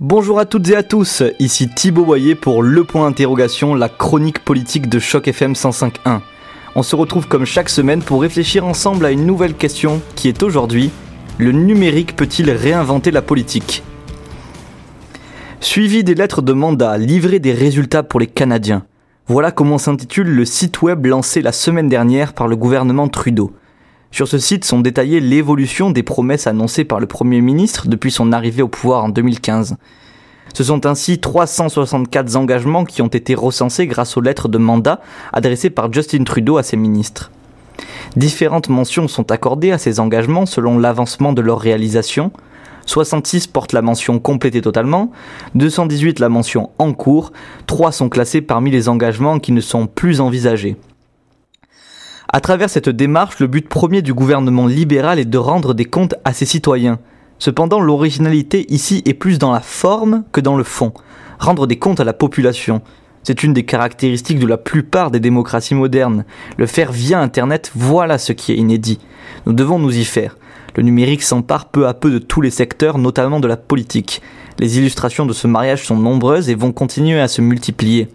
Bonjour à toutes et à tous, ici Thibaut Boyer pour Le Point Interrogation, la chronique politique de Choc FM 105.1. On se retrouve comme chaque semaine pour réfléchir ensemble à une nouvelle question qui est aujourd'hui le numérique peut-il réinventer la politique? Suivi des lettres de mandat, livrer des résultats pour les Canadiens. Voilà comment s'intitule le site web lancé la semaine dernière par le gouvernement Trudeau. Sur ce site sont détaillées l'évolution des promesses annoncées par le Premier ministre depuis son arrivée au pouvoir en 2015. Ce sont ainsi 364 engagements qui ont été recensés grâce aux lettres de mandat adressées par Justin Trudeau à ses ministres. Différentes mentions sont accordées à ces engagements selon l'avancement de leur réalisation. 66 portent la mention complétée totalement, 218 la mention en cours, 3 sont classés parmi les engagements qui ne sont plus envisagés. À travers cette démarche, le but premier du gouvernement libéral est de rendre des comptes à ses citoyens. Cependant, l'originalité ici est plus dans la forme que dans le fond. Rendre des comptes à la population. C'est une des caractéristiques de la plupart des démocraties modernes. Le faire via Internet, voilà ce qui est inédit. Nous devons nous y faire. Le numérique s'empare peu à peu de tous les secteurs, notamment de la politique. Les illustrations de ce mariage sont nombreuses et vont continuer à se multiplier.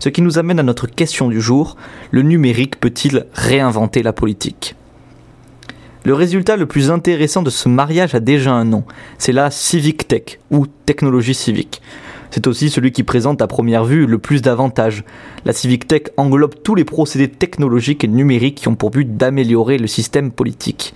Ce qui nous amène à notre question du jour, le numérique peut-il réinventer la politique? Le résultat le plus intéressant de ce mariage a déjà un nom, c'est la Civic Tech ou technologie civique. C'est aussi celui qui présente à première vue le plus d'avantages. La Civic Tech englobe tous les procédés technologiques et numériques qui ont pour but d'améliorer le système politique.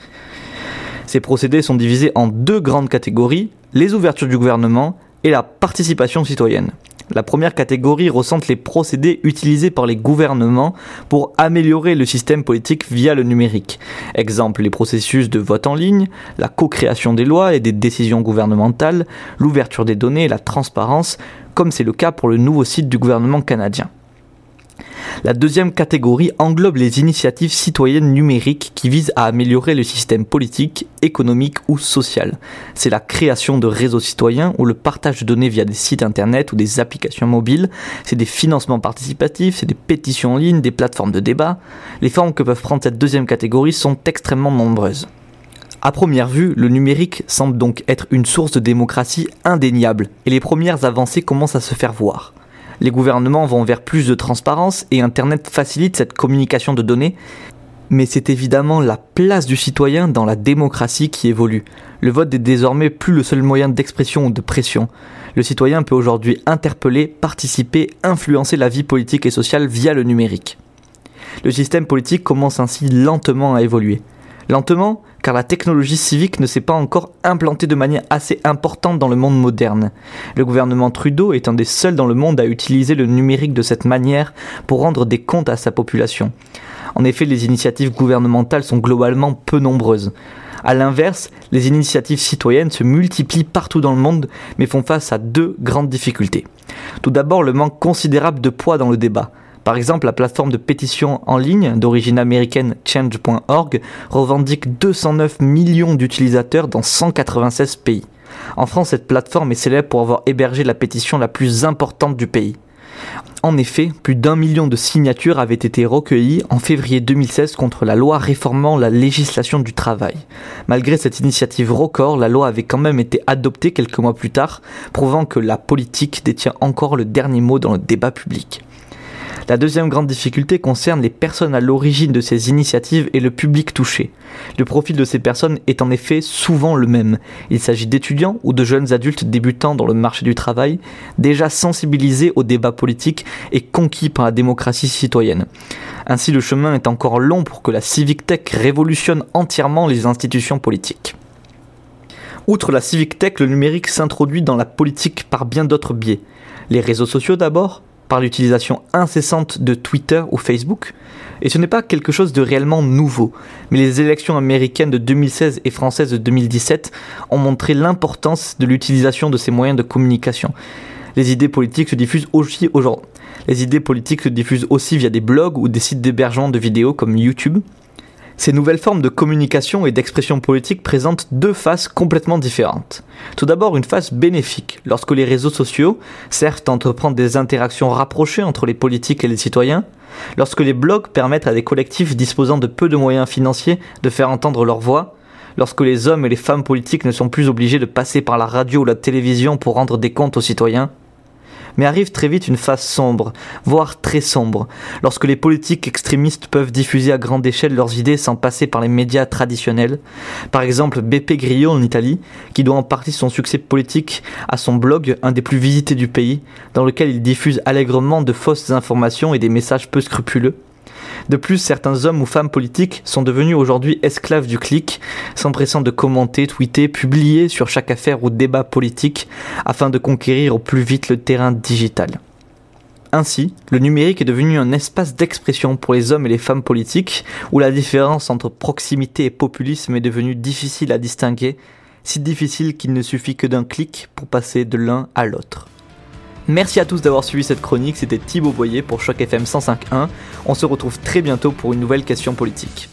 Ces procédés sont divisés en deux grandes catégories, les ouvertures du gouvernement et la participation citoyenne. La première catégorie recentre les procédés utilisés par les gouvernements pour améliorer le système politique via le numérique. Exemple, les processus de vote en ligne, la co-création des lois et des décisions gouvernementales, l'ouverture des données et la transparence, comme c'est le cas pour le nouveau site du gouvernement canadien. La deuxième catégorie englobe les initiatives citoyennes numériques qui visent à améliorer le système politique, économique ou social. C'est la création de réseaux citoyens ou le partage de données via des sites internet ou des applications mobiles. C'est des financements participatifs, c'est des pétitions en ligne, des plateformes de débat. Les formes que peuvent prendre cette deuxième catégorie sont extrêmement nombreuses. À première vue, le numérique semble donc être une source de démocratie indéniable, et les premières avancées commencent à se faire voir. Les gouvernements vont vers plus de transparence et Internet facilite cette communication de données. Mais c'est évidemment la place du citoyen dans la démocratie qui évolue. Le vote est désormais plus le seul moyen d'expression ou de pression. Le citoyen peut aujourd'hui interpeller, participer, influencer la vie politique et sociale via le numérique. Le système politique commence ainsi lentement à évoluer. Lentement, car la technologie civique ne s'est pas encore implantée de manière assez importante dans le monde moderne. Le gouvernement Trudeau est un des seuls dans le monde à utiliser le numérique de cette manière pour rendre des comptes à sa population. En effet, les initiatives gouvernementales sont globalement peu nombreuses. A l'inverse, les initiatives citoyennes se multiplient partout dans le monde, mais font face à deux grandes difficultés. Tout d'abord, le manque considérable de poids dans le débat. Par exemple, la plateforme de pétition en ligne d'origine américaine Change.org revendique 209 millions d'utilisateurs dans 196 pays. En France, cette plateforme est célèbre pour avoir hébergé la pétition la plus importante du pays. En effet, plus d'un million de signatures avaient été recueillies en février 2016 contre la loi réformant la législation du travail. Malgré cette initiative record, la loi avait quand même été adoptée quelques mois plus tard, prouvant que la politique détient encore le dernier mot dans le débat public. La deuxième grande difficulté concerne les personnes à l'origine de ces initiatives et le public touché. Le profil de ces personnes est en effet souvent le même. Il s'agit d'étudiants ou de jeunes adultes débutants dans le marché du travail, déjà sensibilisés au débat politique et conquis par la démocratie citoyenne. Ainsi le chemin est encore long pour que la Civic Tech révolutionne entièrement les institutions politiques. Outre la Civic Tech, le numérique s'introduit dans la politique par bien d'autres biais. Les réseaux sociaux d'abord, par l'utilisation incessante de Twitter ou Facebook. Et ce n'est pas quelque chose de réellement nouveau, mais les élections américaines de 2016 et françaises de 2017 ont montré l'importance de l'utilisation de ces moyens de communication. Les idées politiques se diffusent aussi aujourd'hui. Les idées politiques se diffusent aussi via des blogs ou des sites d'hébergement de vidéos comme YouTube. Ces nouvelles formes de communication et d'expression politique présentent deux faces complètement différentes. Tout d'abord une face bénéfique, lorsque les réseaux sociaux servent à entreprendre des interactions rapprochées entre les politiques et les citoyens, lorsque les blogs permettent à des collectifs disposant de peu de moyens financiers de faire entendre leur voix, lorsque les hommes et les femmes politiques ne sont plus obligés de passer par la radio ou la télévision pour rendre des comptes aux citoyens. Mais arrive très vite une phase sombre, voire très sombre, lorsque les politiques extrémistes peuvent diffuser à grande échelle leurs idées sans passer par les médias traditionnels. Par exemple, Beppe Grillo en Italie, qui doit en partie son succès politique à son blog, un des plus visités du pays, dans lequel il diffuse allègrement de fausses informations et des messages peu scrupuleux. De plus, certains hommes ou femmes politiques sont devenus aujourd'hui esclaves du clic, s'empressant de commenter, tweeter, publier sur chaque affaire ou débat politique afin de conquérir au plus vite le terrain digital. Ainsi, le numérique est devenu un espace d'expression pour les hommes et les femmes politiques, où la différence entre proximité et populisme est devenue difficile à distinguer, si difficile qu'il ne suffit que d'un clic pour passer de l'un à l'autre. Merci à tous d'avoir suivi cette chronique, c'était Thibaut Boyer pour Choc FM 105.1. On se retrouve très bientôt pour une nouvelle question politique.